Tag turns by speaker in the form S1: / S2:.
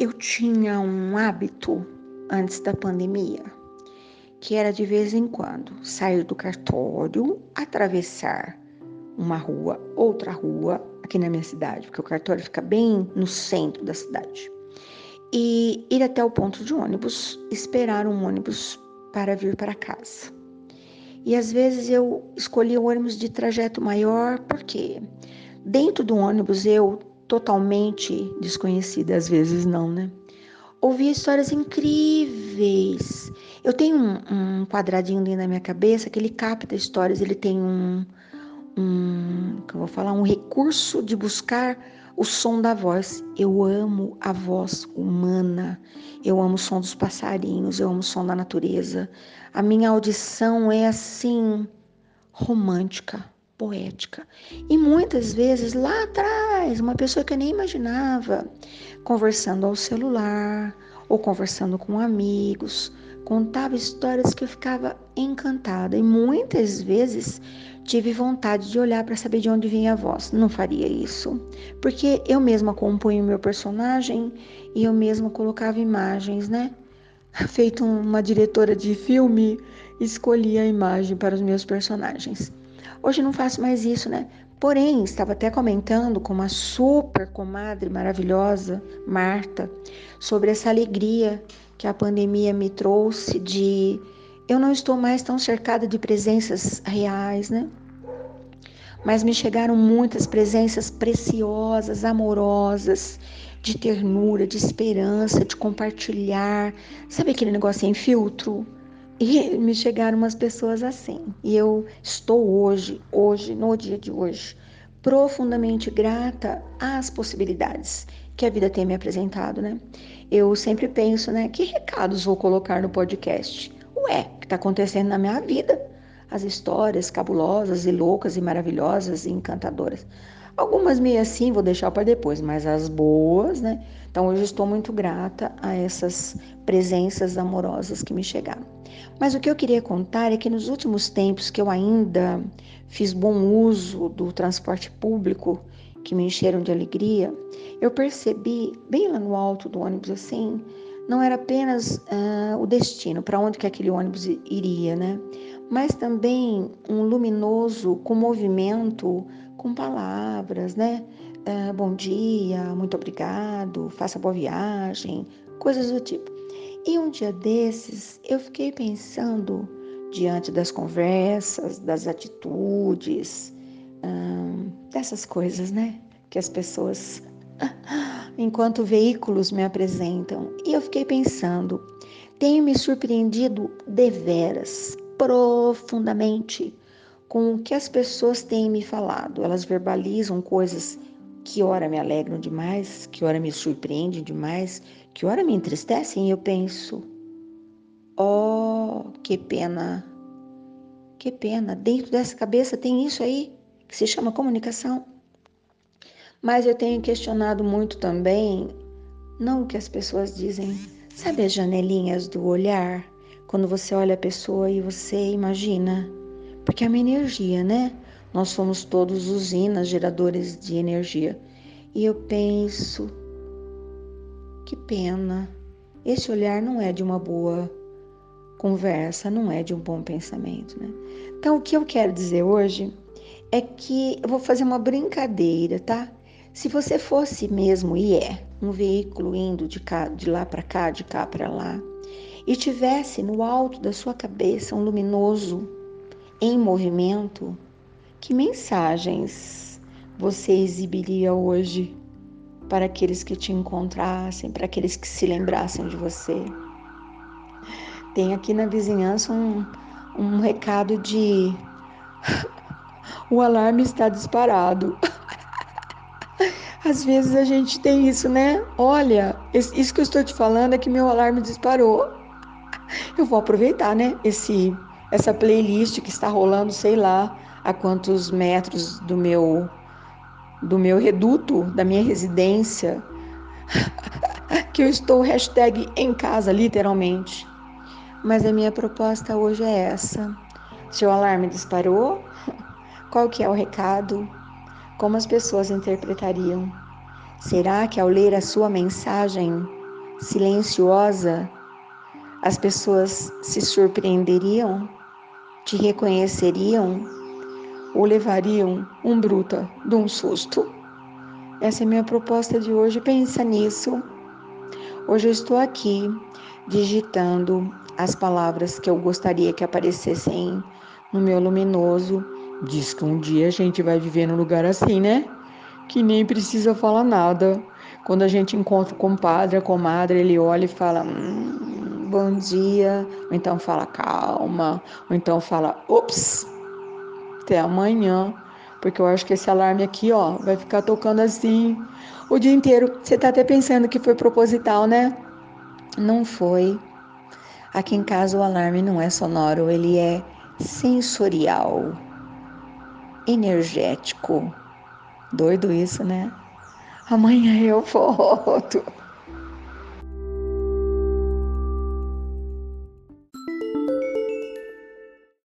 S1: eu tinha um hábito antes da pandemia, que era de vez em quando sair do cartório, atravessar uma rua, outra rua, aqui na minha cidade, porque o cartório fica bem no centro da cidade, e ir até o ponto de ônibus, esperar um ônibus para vir para casa. E às vezes eu escolhia o ônibus de trajeto maior, porque dentro do ônibus eu, totalmente desconhecida, às vezes não, né? Ouvia histórias incríveis. Eu tenho um, um quadradinho dentro da minha cabeça que ele capta histórias, ele tem um, um, que eu vou falar, um recurso de buscar o som da voz. Eu amo a voz humana, eu amo o som dos passarinhos, eu amo o som da natureza. A minha audição é assim, romântica, poética. E muitas vezes lá atrás, uma pessoa que eu nem imaginava, conversando ao celular ou conversando com amigos, contava histórias que eu ficava encantada e muitas vezes tive vontade de olhar para saber de onde vinha a voz. Não faria isso, porque eu mesma compunho meu personagem e eu mesma colocava imagens, né? Feito uma diretora de filme, escolhi a imagem para os meus personagens. Hoje não faço mais isso, né? Porém, estava até comentando com uma super comadre maravilhosa, Marta, sobre essa alegria que a pandemia me trouxe de eu não estou mais tão cercada de presenças reais, né? Mas me chegaram muitas presenças preciosas, amorosas, de ternura, de esperança, de compartilhar. Sabe aquele negócio sem filtro? E me chegaram umas pessoas assim. E eu estou hoje, hoje, no dia de hoje, profundamente grata às possibilidades que a vida tem me apresentado, né? Eu sempre penso, né? Que recados vou colocar no podcast? Ué, o que está acontecendo na minha vida? As histórias cabulosas e loucas e maravilhosas e encantadoras. Algumas meio assim vou deixar para depois, mas as boas, né? Então hoje estou muito grata a essas presenças amorosas que me chegaram. Mas o que eu queria contar é que nos últimos tempos que eu ainda fiz bom uso do transporte público, que me encheram de alegria, eu percebi bem lá no alto do ônibus assim, não era apenas uh, o destino, para onde que aquele ônibus iria, né? Mas também um luminoso com movimento, com palavras, né? Uh, bom dia, muito obrigado, faça boa viagem, coisas do tipo. E um dia desses eu fiquei pensando, diante das conversas, das atitudes, hum, dessas coisas, né? Que as pessoas enquanto veículos me apresentam. E eu fiquei pensando, tenho me surpreendido deveras, profundamente, com o que as pessoas têm me falado. Elas verbalizam coisas que ora me alegram demais, que ora me surpreendem demais, que ora me entristecem e eu penso, oh, que pena, que pena, dentro dessa cabeça tem isso aí que se chama comunicação. Mas eu tenho questionado muito também, não o que as pessoas dizem, sabe as janelinhas do olhar? Quando você olha a pessoa e você imagina, porque é uma energia, né? Nós somos todos usinas, geradores de energia. E eu penso, que pena, esse olhar não é de uma boa conversa, não é de um bom pensamento, né? Então, o que eu quero dizer hoje é que eu vou fazer uma brincadeira, tá? Se você fosse mesmo e é um veículo indo de, cá, de lá para cá, de cá para lá, e tivesse no alto da sua cabeça um luminoso em movimento, que mensagens você exibiria hoje para aqueles que te encontrassem, para aqueles que se lembrassem de você? Tem aqui na vizinhança um, um recado de o alarme está disparado. Às vezes a gente tem isso, né? Olha, isso que eu estou te falando é que meu alarme disparou. Eu vou aproveitar, né? Esse, essa playlist que está rolando, sei lá, a quantos metros do meu do meu reduto, da minha residência, que eu estou hashtag em casa, literalmente. Mas a minha proposta hoje é essa. Seu alarme disparou? Qual que é o recado? Como as pessoas interpretariam? Será que ao ler a sua mensagem silenciosa, as pessoas se surpreenderiam, te reconheceriam ou levariam um bruta de um susto. Essa é minha proposta de hoje. Pensa nisso. Hoje eu estou aqui digitando as palavras que eu gostaria que aparecessem no meu luminoso. Diz que um dia a gente vai viver num lugar assim, né? Que nem precisa falar nada. Quando a gente encontra o compadre, a comadre, ele olha e fala: hum, bom dia, ou então fala calma, ou então fala ops, até amanhã, porque eu acho que esse alarme aqui, ó, vai ficar tocando assim o dia inteiro. Você tá até pensando que foi proposital, né? Não foi. Aqui em casa o alarme não é sonoro, ele é sensorial, energético. Doido isso, né? Amanhã eu volto.